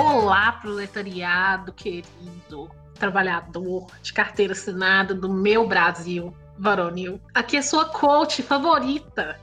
Olá, proletariado querido, trabalhador de carteira assinada do meu Brasil varonil. Aqui é sua coach favorita,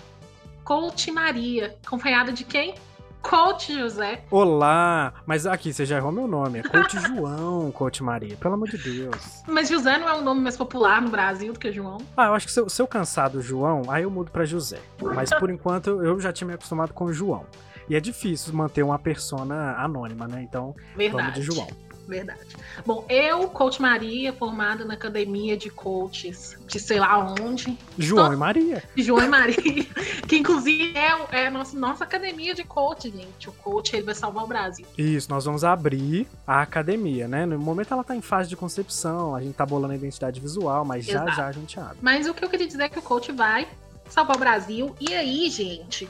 Coach Maria, acompanhada de quem? Coach José. Olá! Mas aqui, você já errou meu nome. É Coach João, Coach Maria. Pelo amor de Deus. Mas José não é um nome mais popular no Brasil do que João? Ah, eu acho que se eu, se eu cansar do João, aí eu mudo pra José. Mas por enquanto eu já tinha me acostumado com o João. E é difícil manter uma persona anônima, né? Então, Verdade. vamos de João. Verdade. Bom, eu, Coach Maria, formada na academia de coaches de sei lá onde. João Tô- e Maria. João e Maria, que inclusive é, é a nossa, nossa academia de coach, gente. O coach ele vai salvar o Brasil. Isso, nós vamos abrir a academia, né? No momento ela tá em fase de concepção, a gente tá bolando a identidade visual, mas já Exato. já a gente abre. Mas o que eu queria dizer é que o coach vai salvar o Brasil. E aí, gente,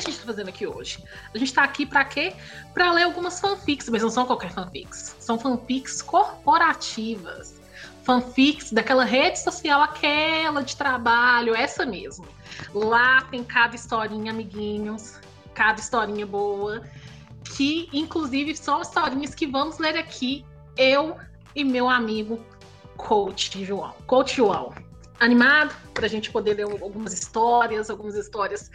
que a gente tá fazendo aqui hoje? A gente tá aqui pra quê? Pra ler algumas fanfics, mas não são qualquer fanfics. São fanfics corporativas. Fanfics daquela rede social, aquela de trabalho, essa mesmo. Lá tem cada historinha, amiguinhos, cada historinha boa, que inclusive são historinhas que vamos ler aqui, eu e meu amigo Coach João. Coach João, animado pra gente poder ler algumas histórias, algumas histórias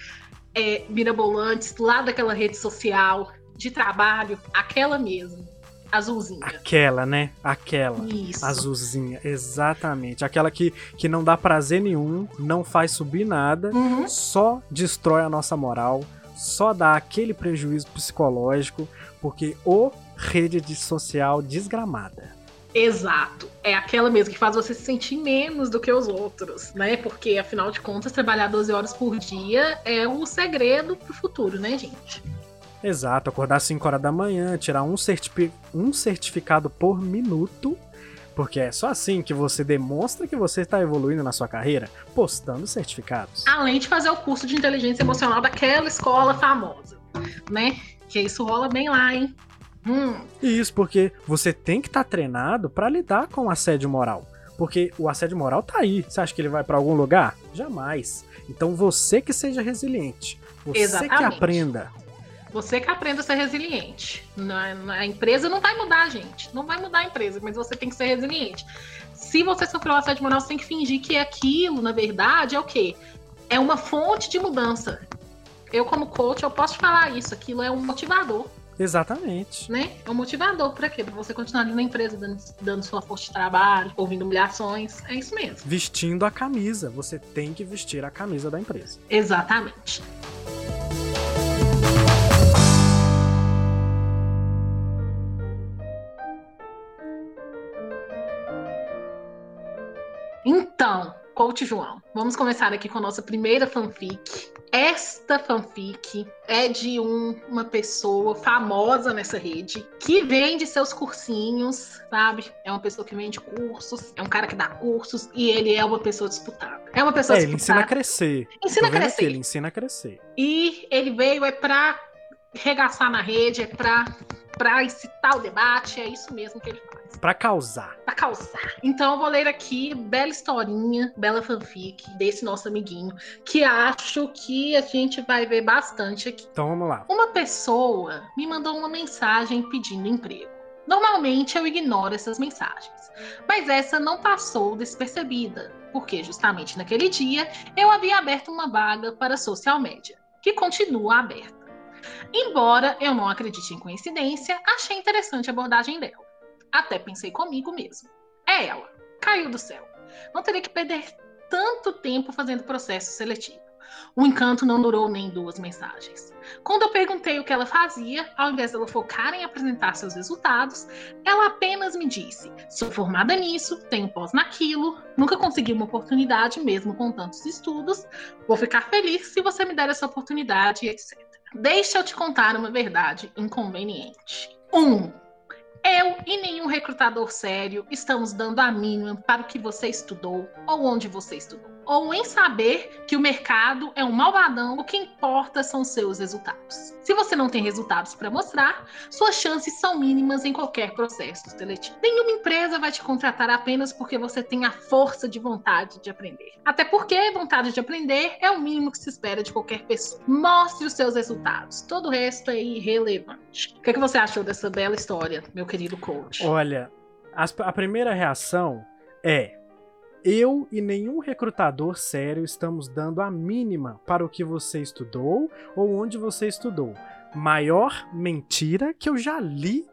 é, mirabolantes lá daquela rede social de trabalho, aquela mesmo, azulzinha. Aquela, né? Aquela. Isso. Azulzinha, exatamente. Aquela que, que não dá prazer nenhum, não faz subir nada, Uhum. só destrói a nossa moral, só dá aquele prejuízo psicológico, porque o rede de social desgramada. Exato. É aquela mesmo que faz você se sentir menos do que os outros, né? Porque, afinal de contas, trabalhar 12 horas por dia é o segredo pro futuro, né, gente? Exato, acordar às 5 horas da manhã, tirar um, certifi- um certificado por minuto, porque é só assim que você demonstra que você está evoluindo na sua carreira, postando certificados. Além de fazer o curso de inteligência emocional daquela escola famosa, né? Que isso rola bem lá, hein? Hum, E isso porque você tem que estar treinado para lidar com o assédio moral. Porque o assédio moral tá aí. Você acha que ele vai para algum lugar? Jamais. Então você que seja resiliente. Você que Exatamente. aprenda. Você que aprenda a ser resiliente. Na- na- A empresa não vai mudar, gente. Não vai mudar a empresa, mas você tem que ser resiliente. Se você sofreu assédio moral, você tem que fingir que aquilo, na verdade, é o quê? É uma fonte de mudança. Eu, como coach, eu posso te falar isso. Aquilo é um motivador, Exatamente. né? É um motivador pra quê? Pra você continuar ali na empresa, dando, dando sua força de trabalho, ouvindo humilhações. É isso mesmo. Vestindo a camisa. Você tem que vestir a camisa da empresa. Exatamente. Então, Coach João, vamos começar aqui com a nossa primeira fanfic. Esta fanfic é de um- uma pessoa famosa nessa rede que vende seus cursinhos, sabe? É uma pessoa que vende cursos, é um cara que dá cursos e ele é uma pessoa disputada. É uma pessoa É, ele ensina a disputada. crescer. Ensina a vendo crescer. ele ensina a crescer. E ele veio é pra regaçar na rede, é pra, pra incitar o debate, é isso mesmo que ele faz. Pra causar. Pra causar. Então eu vou ler aqui bela historinha, bela fanfic desse nosso amiguinho, que acho que a gente vai ver bastante aqui. Então vamos lá. Uma pessoa me mandou uma mensagem pedindo emprego. Normalmente eu ignoro essas mensagens, mas essa não passou despercebida, porque justamente naquele dia eu havia aberto uma vaga para social media, que continua aberta. Embora eu não acredite em coincidência, achei interessante a abordagem dela. Até pensei comigo mesmo. É ela, caiu do céu. Não teria que perder tanto tempo fazendo processo seletivo. O encanto não durou nem duas mensagens. Quando eu perguntei o que ela fazia, ao invés dela focar em apresentar seus resultados, ela apenas me disse: sou formada nisso, tenho pós naquilo, nunca consegui uma oportunidade mesmo com tantos estudos, vou ficar feliz se você me der essa oportunidade, etc. Deixa eu te contar uma verdade inconveniente. 1. Um, eu e nenhum recrutador sério estamos dando a mínima para o que você estudou ou onde você estudou. Ou em saber que o mercado é um malvadão, o que importa são seus resultados. Se você não tem resultados para mostrar, suas chances são mínimas em qualquer processo seletivo. Nenhuma empresa vai te contratar apenas porque você tem a força de vontade de aprender. Até porque vontade de aprender é o mínimo que se espera de qualquer pessoa. Mostre os seus resultados. Todo o resto é irrelevante. O que, é que você achou dessa bela história, meu querido coach? Olha, a primeira reação é eu e nenhum recrutador sério estamos dando a mínima para o que você estudou ou onde você estudou. Maior mentira que eu já li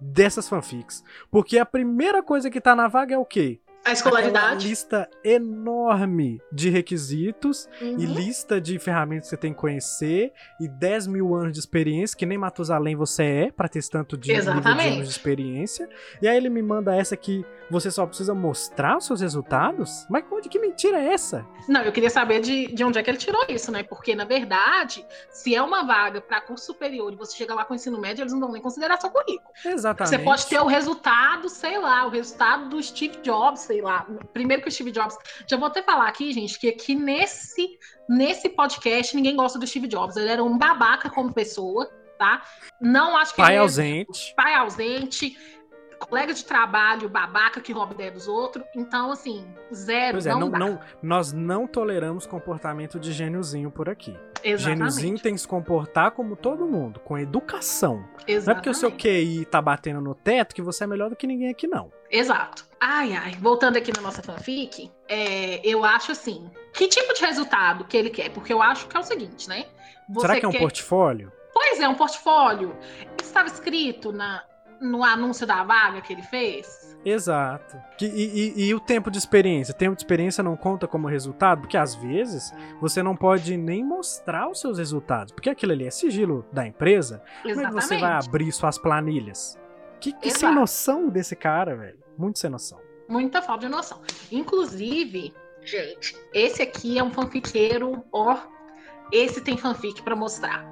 dessas fanfics. Porque a primeira coisa que tá na vaga é o quê? A escolaridade. Uma lista enorme de requisitos uhum. e lista de ferramentas que você tem que conhecer e 10 mil anos de experiência, que nem Matusalém você é, pra ter tanto de, de anos de experiência. E aí ele me manda essa que você só precisa mostrar os seus resultados? Mas que mentira é essa? Não, eu queria saber de, de onde é que ele tirou isso, né? Porque, na verdade, se é uma vaga para curso superior e você chega lá com ensino médio, eles não vão nem considerar seu currículo. Exatamente. Você pode ter o resultado, sei lá, o resultado do Steve Jobs, sei lá. Primeiro que o Steve Jobs. Já vou até falar aqui, gente, que aqui nesse, nesse podcast ninguém gosta do Steve Jobs. Ele era um babaca como pessoa, tá? Não acho que pai ausente. Pai ausente colega de trabalho babaca que rouba ideia dos outros. Então, assim, zero. Pois é, não, não, não, nós não toleramos comportamento de gêniozinho por aqui. Exatamente. Gêniozinho tem que se comportar como todo mundo, com educação. Exatamente. Não é porque o seu QI tá batendo no teto que você é melhor do que ninguém aqui, não. Exato. Ai, ai, voltando aqui na nossa fanfic, é, eu acho assim, que tipo de resultado que ele quer? Porque eu acho que é o seguinte, né? Você Será que é um portfólio? Pois é, um portfólio. Estava escrito na, no anúncio da vaga que ele fez? Exato. E, e, e, o tempo de experiência? Tempo de experiência não conta como resultado? Porque às vezes você não pode nem mostrar os seus resultados, porque aquilo ali é sigilo da empresa. Exatamente. Como é que você vai abrir suas planilhas? Que, que sem noção desse cara, velho. Muito sem noção. Muita falta de noção. Inclusive, gente, esse aqui é um fanfiqueiro, ó. Esse tem fanfic para mostrar.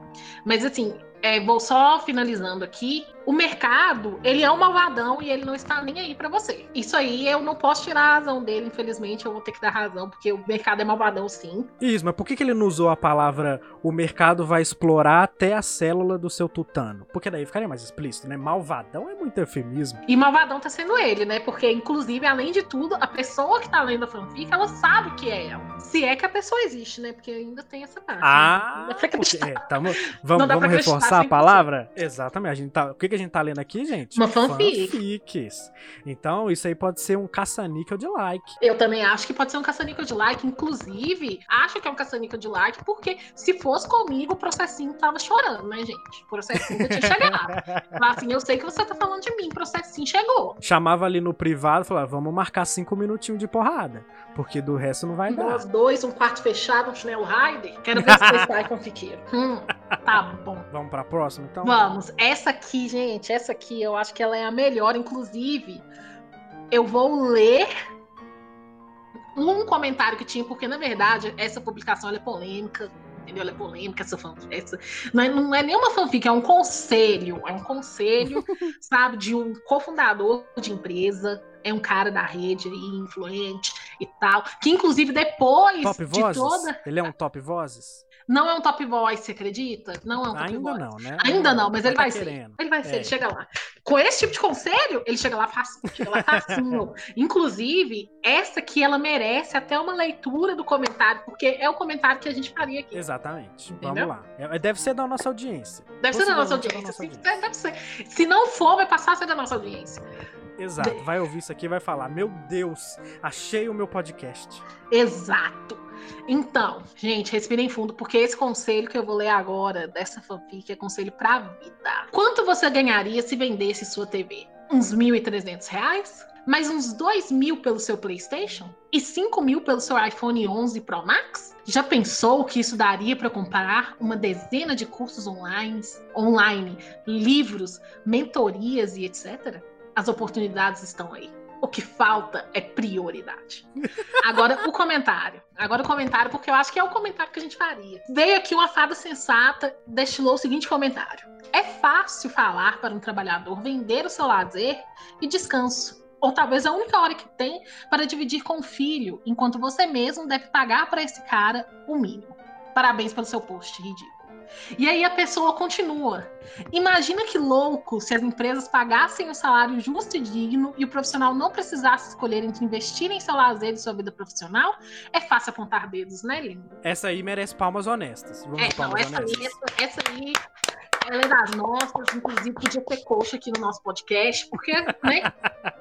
Mas assim, é, vou só finalizando aqui. O mercado, ele é um malvadão e ele não está nem aí para você. Isso aí eu não posso tirar a razão dele, infelizmente, eu vou ter que dar razão, porque o mercado é malvadão sim. Isso, mas por que, que ele não usou a palavra o mercado vai explorar até a célula do seu tutano? Porque daí ficaria mais explícito, né? Malvadão é muito eufemismo. E malvadão tá sendo ele, né? Porque, inclusive, além de tudo, a pessoa que tá lendo a fanfic, ela sabe que é ela. Se é que a pessoa existe, né? Porque ainda tem essa parte. Ah! Né? Porque, é, tamo, vamos, vamos reforçar a palavra? Exatamente. A gente tá, o que, que a gente tá lendo aqui, gente? Uma fanfic. Fanfics. Então, isso aí pode ser um caça-níquel de like. Eu também acho que pode ser um caça-níquel de like. Inclusive, acho que é um caça-níquel de like, porque se fosse comigo, o processinho tava chorando, né, gente? O processinho já tinha chegado. Mas assim, eu sei que você tá falando de mim, o processinho chegou. Chamava ali no privado e falava, vamos marcar cinco minutinhos de porrada. Porque do resto não vai Nós dar. dois, um quarto fechado, um chinelo rider. Quero ver se você sai com fiqueiro. Hum, tá bom. Vamos pra próxima, então? Vamos. Essa aqui, gente, essa aqui eu acho que ela é a melhor. Inclusive, eu vou ler um comentário que tinha, porque na verdade essa publicação é polêmica, entendeu? Ela é polêmica, essa fanfic. Essa... Não, é, não é nenhuma fanfic, é um conselho. É um conselho, sabe, de um cofundador de empresa. É um cara da rede aí, influente e tal. Que inclusive depois top de vozes? toda. Ele é um top vozes? Não é um top voice, você acredita? Não é um top Ainda voice. não, né? Ainda não, mas ele tá vai querendo. ser. Ele vai ser, é. ele chega lá. Com esse tipo de conselho, ele chega lá facinho, chega lá facinho. Inclusive, essa aqui, ela merece até uma leitura do comentário, porque é o comentário que a gente faria aqui. Exatamente. Entendeu? Vamos lá. É, deve ser da nossa audiência. Deve ser da nossa audiência. Da nossa audiência. Deve ser. Se não for, vai passar a ser da nossa audiência. Exato. Vai ouvir isso aqui e vai falar: Meu Deus, achei o meu podcast. Exato. Então, gente, respirem fundo, porque esse conselho que eu vou ler agora dessa fanfic é conselho pra vida. Quanto você ganharia se vendesse sua TV? Uns 1.300 reais? Mais uns 2 mil pelo seu PlayStation? E 5 mil pelo seu iPhone 11 Pro Max? Já pensou que isso daria para comprar uma dezena de cursos online, online, livros, mentorias e etc? As oportunidades estão aí. O que falta é prioridade. Agora o comentário. Agora o comentário, porque eu acho que é o comentário que a gente faria. Veio aqui uma fada sensata, destilou o seguinte comentário: É fácil falar para um trabalhador vender o seu lazer e descanso. ou talvez a única hora que tem para dividir com o filho, enquanto você mesmo deve pagar para esse cara o mínimo. Parabéns pelo seu post, ridículo. E aí a pessoa continua. Imagina que louco se as empresas pagassem o um salário justo e digno e o profissional não precisasse escolher entre investir em seu lazer e sua vida profissional. É fácil apontar dedos, né, lindo? Essa aí merece palmas honestas. Vamos é, palmas não, essa, honestas. Aí, essa, essa aí ela é das nossas, inclusive podia ter coxa aqui no nosso podcast, porque, né?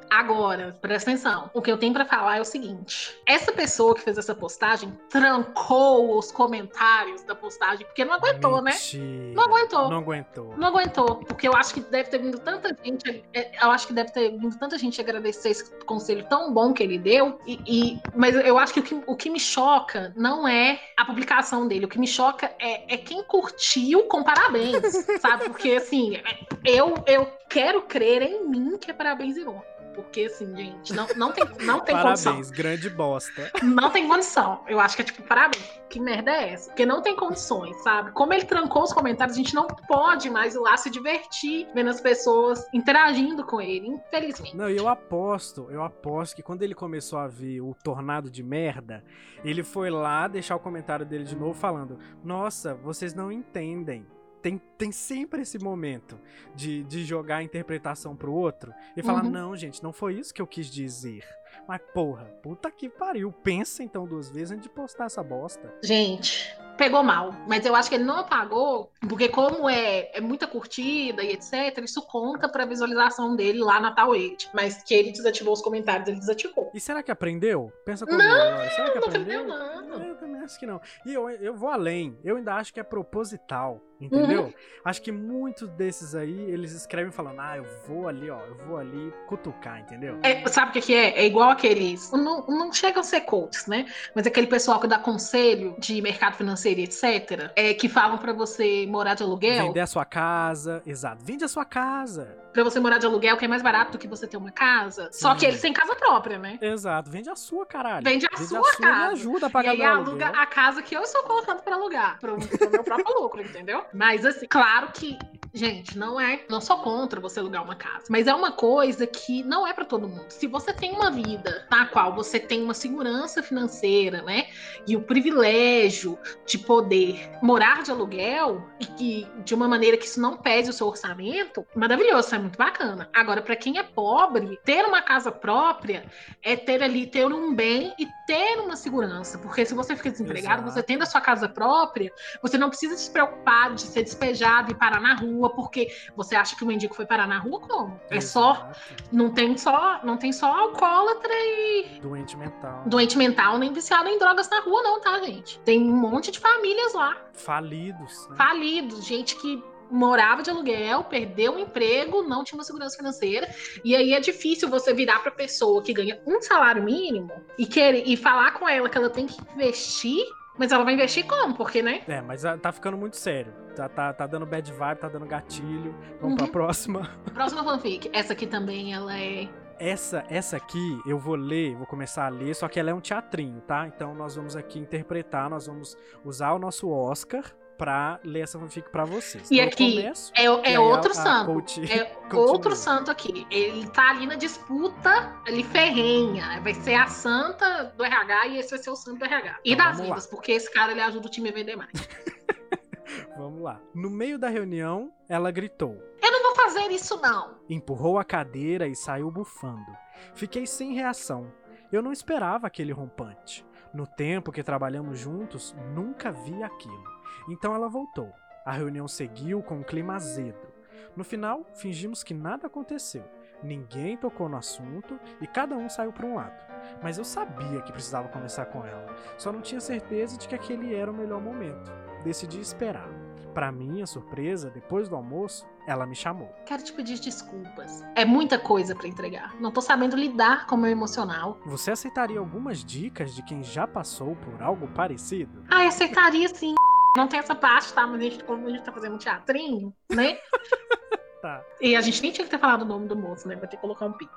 Agora, presta atenção. O que eu tenho para falar é o seguinte: essa pessoa que fez essa postagem trancou os comentários da postagem, porque não aguentou, né? Mentira. né? Não aguentou. Não aguentou. Não aguentou. Porque eu acho que deve ter vindo tanta gente. É, eu acho que deve ter vindo tanta gente agradecer esse conselho tão bom que ele deu. E, e mas eu acho que o, que o que me choca não é a publicação dele. O que me choca é, é quem curtiu com parabéns. Sabe? Porque, assim, eu, eu quero crer em mim que é parabéns irônico. Porque, assim, gente, não, não tem, não tem parabéns, condição. Parabéns, grande bosta. Não tem condição. Eu acho que é tipo, parabéns. Que merda é essa? Porque não tem condições, sabe? Como ele trancou os comentários, a gente não pode mais ir lá se divertir vendo as pessoas interagindo com ele, infelizmente. Não, e eu aposto, eu aposto que quando ele começou a ver o tornado de merda, ele foi lá deixar o comentário dele de novo falando: Nossa, vocês não entendem tem, tem sempre esse momento de, de jogar a interpretação pro outro e falar: uhum. não, gente, não foi isso que eu quis dizer. Mas, porra, puta que pariu. Pensa então duas vezes antes de postar essa bosta. Gente, pegou mal. Mas eu acho que ele não apagou, porque como é, é muita curtida e etc, isso conta pra visualização dele lá na Tal Age. Mas que ele desativou os comentários, ele desativou. E será que aprendeu? Pensa comigo não. Será que não aprendeu? Não. Eu também acho que não. E eu, eu vou além. Eu ainda acho que é proposital. Entendeu? Uhum. Acho que muitos desses aí, eles escrevem falando, ah, eu vou ali, ó, eu vou ali cutucar, entendeu? É, sabe o que, é? É igual aqueles. Não, não chegam a ser coaches, né? Mas aquele pessoal que dá conselho de mercado financeiro e etc. É, que falam para você morar de aluguel. Vender a sua casa, exato. Vende a sua casa. Pra você morar de aluguel, que é mais barato do que você ter uma casa. Sim. Só que eles têm casa própria, né? Exato. Vende a sua, caralho. Vende a, Vende sua, a sua casa. Ajuda a pagar e aí aluga a casa que eu estou colocando para alugar. Pro, pro meu próprio lucro, entendeu? Mas assim, claro que, gente, não é. Não sou contra você alugar uma casa. Mas é uma coisa que não é para todo mundo. Se você tem uma vida na qual você tem uma segurança financeira, né? E o privilégio de poder morar de aluguel e que de uma maneira que isso não pese o seu orçamento, maravilhoso, é muito bacana. Agora, para quem é pobre, ter uma casa própria é ter ali, ter um bem e ter uma segurança. Porque se você fica desempregado, Exato. você tendo a sua casa própria, você não precisa se preocupar de ser despejado e parar na rua, porque você acha que o mendigo foi parar na rua como? É só não tem só não tem só alcoólatra e doente mental. Doente mental nem viciado em drogas na rua não, tá, gente? Tem um monte de famílias lá. Falidos. Né? Falidos, gente que morava de aluguel, perdeu o emprego, não tinha uma segurança financeira, e aí é difícil você virar para pessoa que ganha um salário mínimo e querer e falar com ela que ela tem que investir mas ela vai investir como? Porque, né? É, mas tá ficando muito sério. Tá, tá, tá dando bad vibe, tá dando gatilho. Vamos uhum. pra próxima. Próxima fanfic. Essa aqui também, ela é. Essa, essa aqui eu vou ler, vou começar a ler, só que ela é um teatrinho, tá? Então nós vamos aqui interpretar, nós vamos usar o nosso Oscar pra ler essa fanfic pra vocês. E então, aqui começo, é, é e outro a, santo. A é outro santo aqui. Ele tá ali na disputa ali ferrenha. Vai ser a santa do RH e esse vai ser o santo do RH. E então, das vendas, porque esse cara ele ajuda o time a vender mais. vamos lá. No meio da reunião, ela gritou: Eu não vou fazer isso, não. Empurrou a cadeira e saiu bufando. Fiquei sem reação. Eu não esperava aquele rompante. No tempo que trabalhamos juntos, nunca vi aquilo. Então ela voltou. A reunião seguiu com um clima azedo. No final, fingimos que nada aconteceu. Ninguém tocou no assunto e cada um saiu para um lado. Mas eu sabia que precisava conversar com ela. Só não tinha certeza de que aquele era o melhor momento. Decidi esperar. Para minha surpresa, depois do almoço, ela me chamou. Quero te pedir desculpas. É muita coisa para entregar. Não tô sabendo lidar com o meu emocional. Você aceitaria algumas dicas de quem já passou por algo parecido? Ah, aceitaria sim. Não tem essa parte, tá? Mas a gente, como a gente tá fazendo um teatrinho, né? Tá. E a gente nem tinha que ter falado o nome do moço, né? Vai ter que colocar um pi.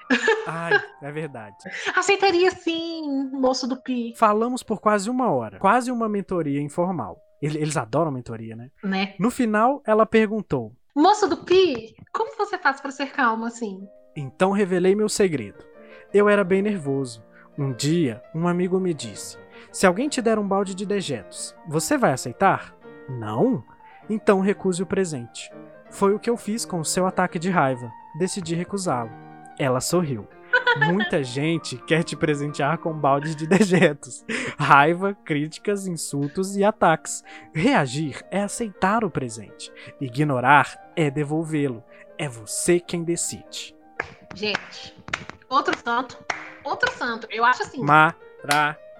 Ai, é verdade. Aceitaria sim, moço do pi. Falamos por quase uma hora. Quase uma mentoria informal. Eles adoram mentoria, né? Né? No final, ela perguntou: Moço do pi, como você faz para ser calmo assim? Então revelei meu segredo. Eu era bem nervoso. Um dia, um amigo me disse: Se alguém te der um balde de dejetos, você vai aceitar? Não? Então recuse o presente. Foi o que eu fiz com o seu ataque de raiva. Decidi recusá-lo. Ela sorriu. Muita gente quer te presentear com baldes de dejetos. Raiva, críticas, insultos e ataques. Reagir é aceitar o presente. Ignorar é devolvê-lo. É você quem decide. Gente, outro santo. Outro santo. Eu acho assim.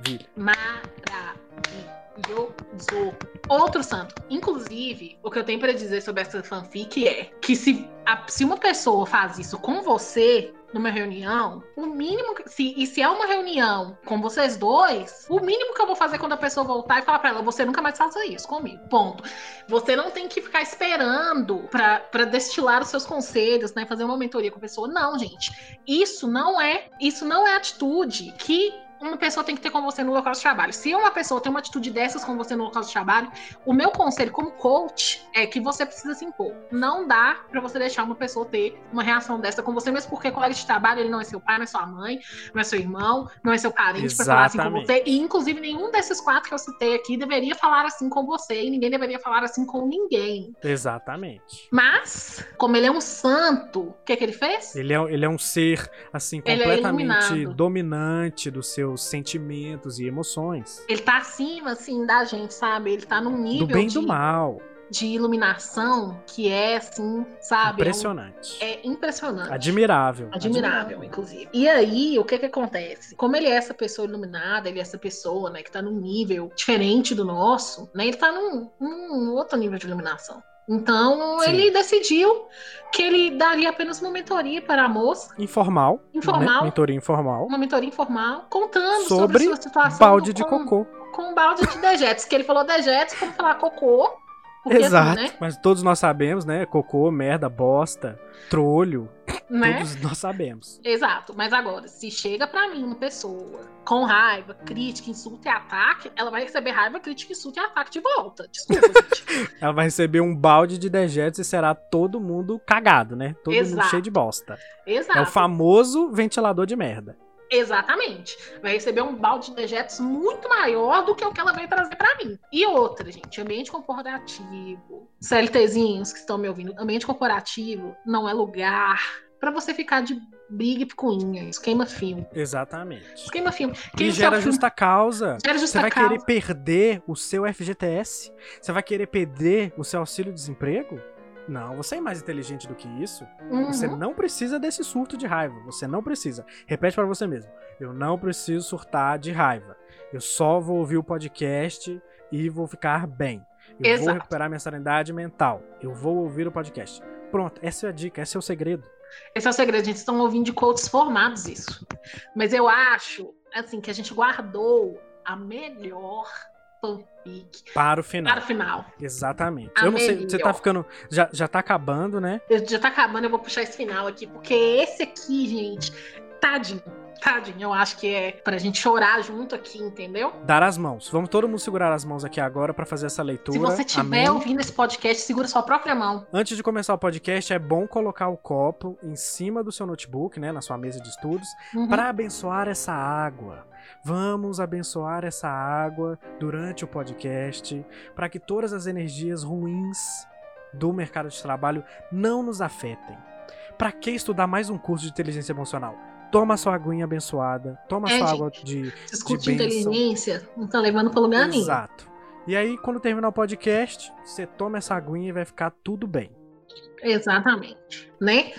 Maravilha. Maravilhoso. Outro santo. Inclusive, o que eu tenho para dizer sobre essa fanfic é que se, a, se uma pessoa faz isso com você, numa reunião, o mínimo que, se, e se é uma reunião com vocês dois, o mínimo que eu vou fazer quando a pessoa voltar e falar para ela, você nunca mais faça isso comigo. Ponto. Você não tem que ficar esperando para destilar os seus conselhos, né, fazer uma mentoria com a pessoa. Não, gente. Isso não é, isso não é atitude que uma pessoa tem que ter com você no local de trabalho. Se uma pessoa tem uma atitude dessas com você no local de trabalho, o meu conselho como coach é que você precisa se impor. Não dá para você deixar uma pessoa ter uma reação dessa com você, mesmo porque colega de trabalho ele não é seu pai, não é sua mãe, não é seu irmão, não é seu parente para falar assim com você. E inclusive nenhum desses quatro que eu citei aqui deveria falar assim com você e ninguém deveria falar assim com ninguém. Exatamente. Mas, como ele é um santo, o que, é que ele fez? Ele é, ele é um ser assim é completamente é dominante do seu seus sentimentos e emoções. Ele tá acima, assim, da gente, sabe? Ele tá num nível. Do bem e de... do mal de iluminação que é assim, sabe? Impressionante. É, um, é impressionante. Admirável. Admirável. Admirável, inclusive. E aí, o que que acontece? Como ele é essa pessoa iluminada, ele é essa pessoa, né, que tá num nível diferente do nosso, né? Ele tá num, num outro nível de iluminação. Então Sim. ele decidiu que ele daria apenas uma mentoria para a moça. Informal. Informal. Né? Mentoria informal. Uma mentoria informal, contando sobre, sobre sua situação. Balde de com, cocô. Com um balde de dejetos. que ele falou dejetos, como falar cocô. Exato. Né? Mas todos nós sabemos, né? Cocô, merda, bosta, trolho. Né? Todos nós sabemos. Exato. Mas agora, se chega para mim uma pessoa com raiva, crítica, insulto e ataque, ela vai receber raiva, crítica, insulto e ataque de volta. Desculpa, gente. ela vai receber um balde de dejetos e será todo mundo cagado, né? Todo Exato. mundo cheio de bosta. Exato. É o famoso ventilador de merda. Exatamente. Vai receber um balde de dejetos muito maior do que o que ela veio trazer para mim. E outra, gente, ambiente corporativo. CLTzinhos que estão me ouvindo, ambiente corporativo não é lugar para você ficar de briga e picuinha. Esquema filme. Exatamente. Esquema filme. Quem e gera justa causa. Gera justa você vai causa. querer perder o seu FGTS? Você vai querer perder o seu auxílio-desemprego? Não, você é mais inteligente do que isso. Uhum. Você não precisa desse surto de raiva. Você não precisa. Repete para você mesmo. Eu não preciso surtar de raiva. Eu só vou ouvir o podcast e vou ficar bem. Eu Exato. vou recuperar minha sanidade mental. Eu vou ouvir o podcast. Pronto, essa é a dica, esse é o segredo. Esse é o segredo, a gente estão ouvindo de coaches formados isso. Mas eu acho, assim, que a gente guardou a melhor fanfic. Para o final. Para o final. Exatamente. A eu não sei, você tá ficando. Já, já tá acabando, né? Já tá acabando, eu vou puxar esse final aqui, porque esse aqui, gente, tadinho. Tadinho, eu acho que é pra gente chorar junto aqui, entendeu? Dar as mãos. Vamos todo mundo segurar as mãos aqui agora para fazer essa leitura. Se você estiver ouvindo esse podcast, segura sua própria mão. Antes de começar o podcast, é bom colocar o copo em cima do seu notebook, né, na sua mesa de estudos, uhum. para abençoar essa água. Vamos abençoar essa água durante o podcast para que todas as energias ruins do mercado de trabalho não nos afetem. Para que estudar mais um curso de inteligência emocional? Toma sua aguinha abençoada, toma é, sua gente, água de. Discute de inteligência, não tá levando pelo lugar nenhum. Exato. E aí, quando terminar o podcast, você toma essa aguinha e vai ficar tudo bem. Exatamente, né?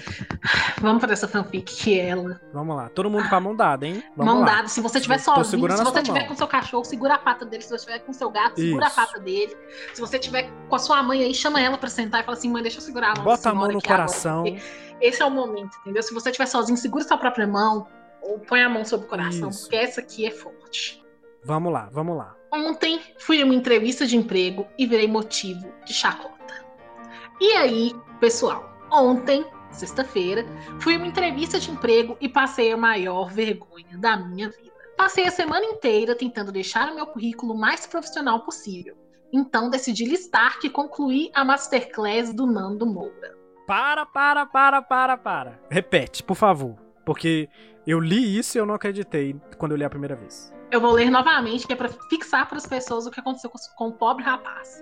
Vamos para essa fanfic que ela. Vamos lá, todo mundo com a mão dada, hein? Vamos mão lá. dada. Se você estiver sozinho, se você estiver com seu cachorro, segura a pata dele. Se você estiver com seu gato, segura Isso. a pata dele. Se você estiver com a sua mãe aí, chama ela para sentar e fala assim: mãe, deixa eu segurar a mão. Bota a mão no coração. Agora, esse é o momento, entendeu? Se você estiver sozinho, segura sua própria mão ou põe a mão sobre o coração, Isso. porque essa aqui é forte. Vamos lá, vamos lá. Ontem fui a uma entrevista de emprego e virei motivo de chacota. E aí, pessoal, Ontem, sexta-feira, fui uma entrevista de emprego e passei a maior vergonha da minha vida. Passei a semana inteira tentando deixar o meu currículo mais profissional possível. Então decidi listar que concluí a masterclass do Nando Moura. Para, para, para, para, para. Repete, por favor. Porque eu li isso e eu não acreditei quando eu li a primeira vez. Eu vou ler novamente, que é para fixar para as pessoas o que aconteceu com, com o pobre rapaz.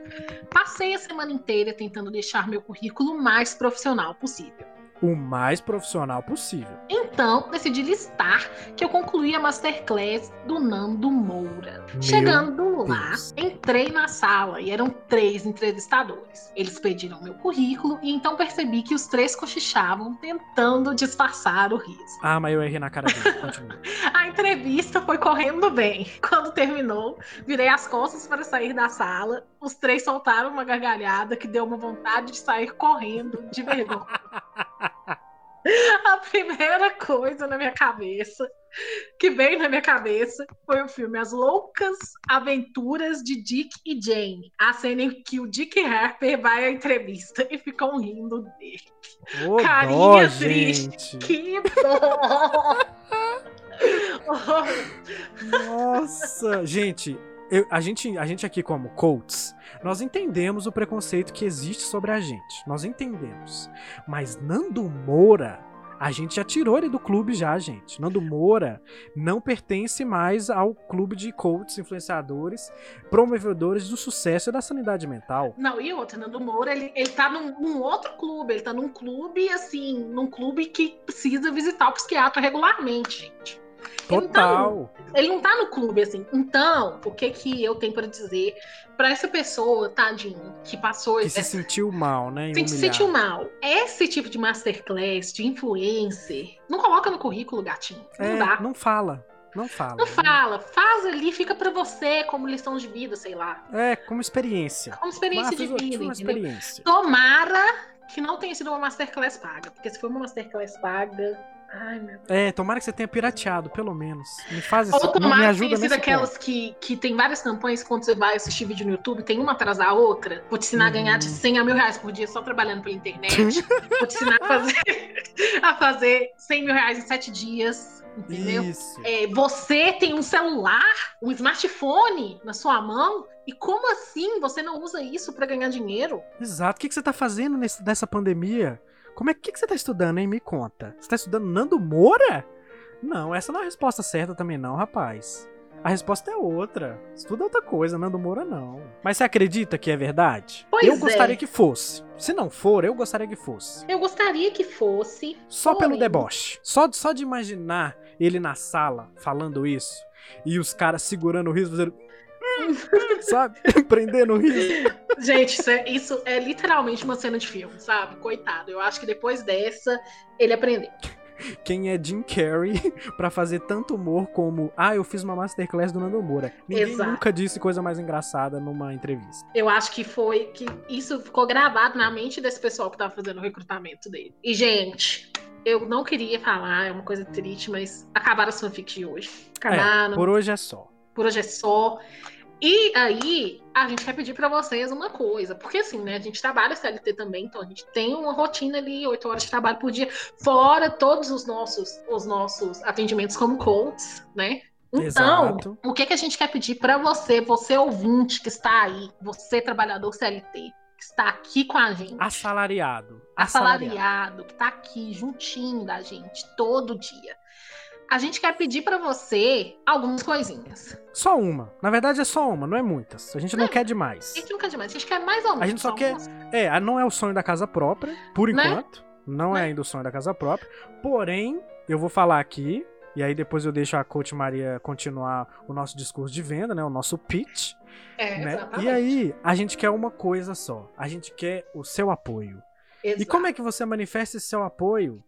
Passei a semana inteira tentando deixar meu currículo mais profissional possível o mais profissional possível. Então, decidi listar que eu concluí a masterclass do Nando Moura. Meu Chegando lá, Deus. entrei na sala e eram três entrevistadores. Eles pediram meu currículo e então percebi que os três cochichavam, tentando disfarçar o riso. Ah, mas eu errei na cara dele. Continua. a entrevista foi correndo bem. Quando terminou, virei as costas para sair da sala. Os três soltaram uma gargalhada que deu uma vontade de sair correndo de vergonha. A primeira coisa na minha cabeça, que veio na minha cabeça, foi o filme As Loucas Aventuras de Dick e Jane. A cena em que o Dick Harper vai à entrevista e ficam rindo dele. Oh, Carinha dó, triste. Gente. Que dó! Nossa, gente, eu, a, gente, a gente aqui como coaches, nós entendemos o preconceito que existe sobre a gente. Nós entendemos. Mas Nando Moura, a gente já tirou ele do clube já, gente. Nando Moura não pertence mais ao clube de coaches, influenciadores, promovedores do sucesso e da sanidade mental. Não, e outra, Nando Moura, ele, ele tá num, num outro clube. Ele tá num clube, assim, num clube que precisa visitar o psiquiatra regularmente, gente. Total. Ele, tá ele não tá no clube, assim. Então, o que que eu tenho para dizer para essa pessoa, tadinho, que passou... Que essa... se sentiu mal, né? Se sentiu mal. Esse tipo de masterclass, de influencer, não coloca no currículo, gatinho. Não é, dá. Não fala. Não fala. Não fala. Faz ali, fica para você como lição de vida, sei lá. É, como experiência. Como experiência de vida. Uma experiência. Tomara que não tenha sido uma masterclass paga. Porque se for uma masterclass paga, Ai, meu Deus. É, tomara que você tenha pirateado, pelo menos. Me faz isso. Ou tomara me ajuda que tenha daquelas que, que tem várias campanhas quando você vai assistir vídeo no YouTube, tem uma atrás da outra. Vou te ensinar uhum. a ganhar de 100 a mil reais por dia só trabalhando pela internet. Vou te ensinar a fazer, a fazer 100 mil reais em 7 dias. Entendeu? Isso. É, você tem um celular, um smartphone na sua mão e como assim você não usa isso para ganhar dinheiro? Exato. O que, que você tá fazendo nesse, nessa pandemia? Como é que, que você tá estudando, hein? Me conta. Você tá estudando Nando Moura? Não, essa não é a resposta certa também, não, rapaz. A resposta é outra. Estuda outra coisa, Nando Moura não. Mas você acredita que é verdade? Pois eu é. gostaria que fosse. Se não for, eu gostaria que fosse. Eu gostaria que fosse. Só porém... pelo deboche. Só, só de imaginar ele na sala falando isso e os caras segurando o riso, fazendo. Sabe? Prendendo o riso. Gente, isso é, isso é, literalmente uma cena de filme, sabe? Coitado. Eu acho que depois dessa, ele aprendeu. Quem é Jim Carrey para fazer tanto humor como Ah, eu fiz uma masterclass do Nando Moura. Ninguém Exato. nunca disse coisa mais engraçada numa entrevista. Eu acho que foi que isso ficou gravado na mente desse pessoal que tava fazendo o recrutamento dele. E, gente, eu não queria falar, é uma coisa triste, mas acabaram as fanfics de hoje. Acabaram. É, por hoje é só. Por hoje é só. E aí, a gente quer pedir para vocês uma coisa, porque assim, né, a gente trabalha CLT também, então a gente tem uma rotina ali, oito horas de trabalho por dia, fora todos os nossos, os nossos atendimentos como coaches, né? Então, Exato. o que, que a gente quer pedir para você, você ouvinte que está aí, você trabalhador CLT, que está aqui com a gente. Assalariado. Assalariado, assalariado que está aqui juntinho da gente todo dia a gente quer pedir para você algumas coisinhas. Só uma. Na verdade é só uma, não é muitas. A gente não, não quer demais. A gente não quer demais, a gente quer mais ou menos. A gente só, quer. É, não é o sonho da casa própria, por né? enquanto. Não é né? é ainda o sonho da casa própria. Porém, eu vou falar aqui, e aí depois eu deixo a coach Maria continuar o nosso discurso de venda, né? O nosso pitch. É, né? E aí, a gente quer uma coisa só. A gente quer o seu apoio. Exato. E como é que você manifesta esse seu apoio?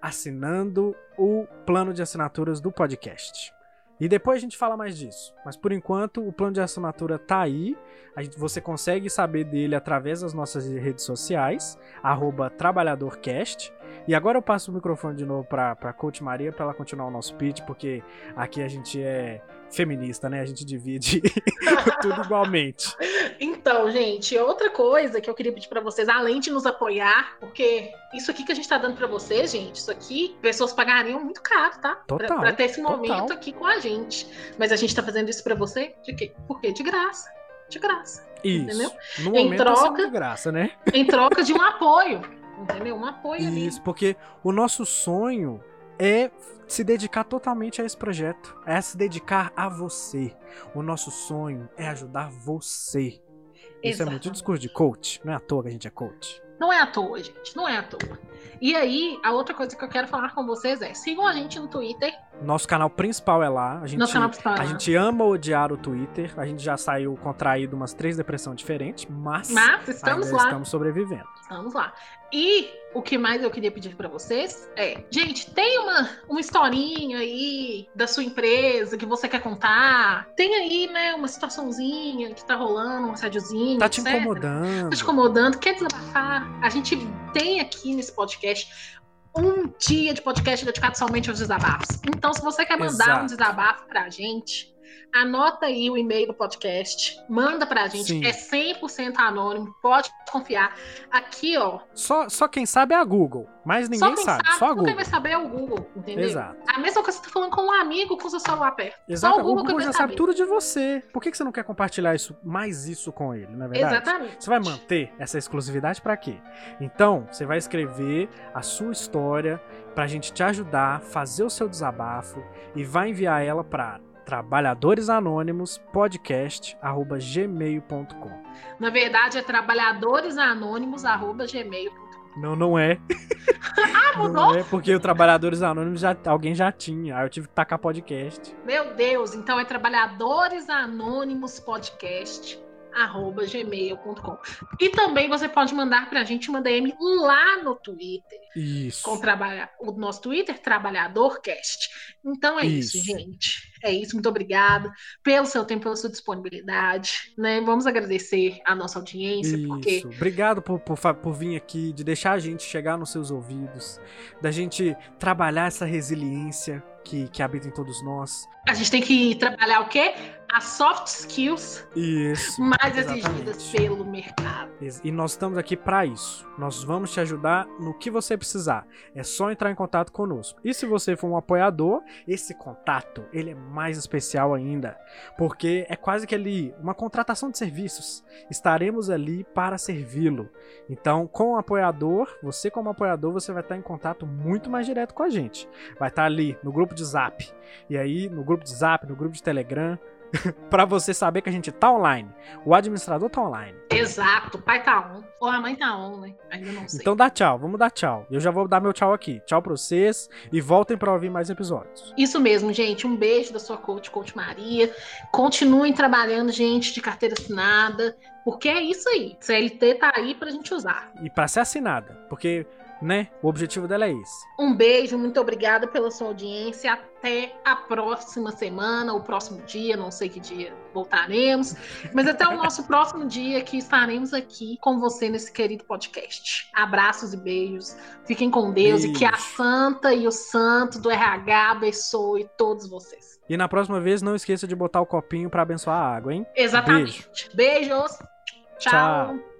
Assinando o plano de assinaturas do podcast. E depois a gente fala mais disso. Mas por enquanto o plano de assinatura tá aí. Gente, você consegue saber dele através das nossas redes sociais, trabalhadorcast. E agora eu passo o microfone de novo para Coach Maria para ela continuar o nosso pitch, porque aqui a gente é feminista, né? A gente divide tudo igualmente. Então, gente, outra coisa que eu queria pedir para vocês, além de nos apoiar, porque isso aqui que a gente tá dando para vocês, gente, isso aqui, pessoas pagariam muito caro, tá? Total. Pra, ter esse momento total. aqui com a gente. Mas a gente tá fazendo isso para você de quê? Por quê? De graça. De graça. Isso. Entendeu? No momento em troca, de graça, né? Em troca de um apoio. Entendeu? Um apoio Isso, ali. porque o nosso sonho é se dedicar totalmente a esse projeto, é se dedicar a você. O nosso sonho é ajudar você. Isso é muito discurso de coach, não é à toa que a gente é coach. Não é à toa, gente, não é à toa. E aí, a outra coisa que eu quero falar com vocês é: sigam a gente no Twitter. Nosso canal principal é lá. A gente, Nosso canal principal é a lá. gente ama odiar o Twitter. A gente já saiu contraído umas três depressões diferentes, mas, Mas estamos lá. estamos sobrevivendo. Estamos lá. E o que mais eu queria pedir pra vocês é, gente, tem uma, uma historinha aí da sua empresa que você quer contar? Tem aí, né, uma situaçãozinha que tá rolando, um assédiozinho, Tá te etc. incomodando. Tá te incomodando, quer desabafar? A gente tem aqui nesse podcast um dia de podcast dedicado somente aos desabafos. Então, se você quer mandar Exato. um desabafo pra gente, anota aí o e-mail do podcast, manda pra gente, Sim. é 100% anônimo, pode confiar. Aqui, ó, Só, só quem sabe é a Google, mas ninguém só quem sabe, sabe, só a quem Google. vai saber é o Google, entendeu? Exato. A mesma coisa que você tá falando com um amigo com seu celular perto. Exato. Só O o Google, Google que já vai sabe saber. tudo de você. Por que, que você não quer compartilhar isso, mais isso com ele, não é verdade? Exatamente. Você vai manter essa exclusividade pra quê? Então, você vai escrever a sua história pra gente te ajudar, fazer o seu desabafo e vai enviar ela pra trabalhadoresanônimos.podcast@gmail.com. Na verdade, é trabalhadoresanônimos.gmail.com. Não, não é. Ah, mudou? Não é porque o Trabalhadores Anônimos já, alguém já tinha. Aí eu tive que tacar podcast. Meu Deus, então é Trabalhadores Anônimos Podcast arroba gmail.com e também você pode mandar pra gente uma DM lá no Twitter Isso. com trabalha... o nosso Twitter Trabalhadorcast então é isso. Isso. gente é isso, muito obrigada pelo seu tempo, pela sua disponibilidade né? vamos agradecer a nossa audiência porque Isso. Obrigado por, por, por vir aqui, de deixar a gente chegar nos seus ouvidos, da gente trabalhar essa resiliência que, que habita em todos nós. a gente tem que trabalhar o quê? As soft skills Isso. mais exatamente. exigidas pelo mercado E nós estamos aqui para isso. Nós vamos te ajudar no que você precisar. É só entrar em contato conosco. E se você for um apoiador, esse contato ele é mais especial ainda, porque é quase que ali uma contratação de serviços. Estaremos ali para servi-lo. Então, com o apoiador, você como apoiador, você vai estar em contato muito mais direto com a gente. Vai estar ali no grupo de Zap. E aí, no grupo de Zap, no grupo de Telegram, para você saber que a gente tá online. O administrador tá online. Exato, o pai tá on. Ou a mãe tá on, né? Ainda não sei. Então dá tchau, vamos dar tchau. Eu já vou dar meu tchau aqui. Tchau pra vocês e voltem pra ouvir mais episódios. Isso mesmo, gente. Um beijo da sua coach, coach Maria. Continuem trabalhando, gente, de carteira assinada, porque é isso aí. CLT tá aí pra gente usar. E pra ser assinada, porque, né, o objetivo dela é esse. Um beijo, muito obrigada pela sua audiência. Até a próxima semana, o próximo dia, não sei que dia voltaremos, mas até o nosso próximo dia que estaremos aqui com você nesse querido podcast. Abraços e beijos. Fiquem com Deus e que a Beijo. santa e o santo do RH abençoe todos vocês. E na próxima vez, não esqueça de botar o copinho pra abençoar a água, hein? Exatamente. Beijos. Tchau. Tchau.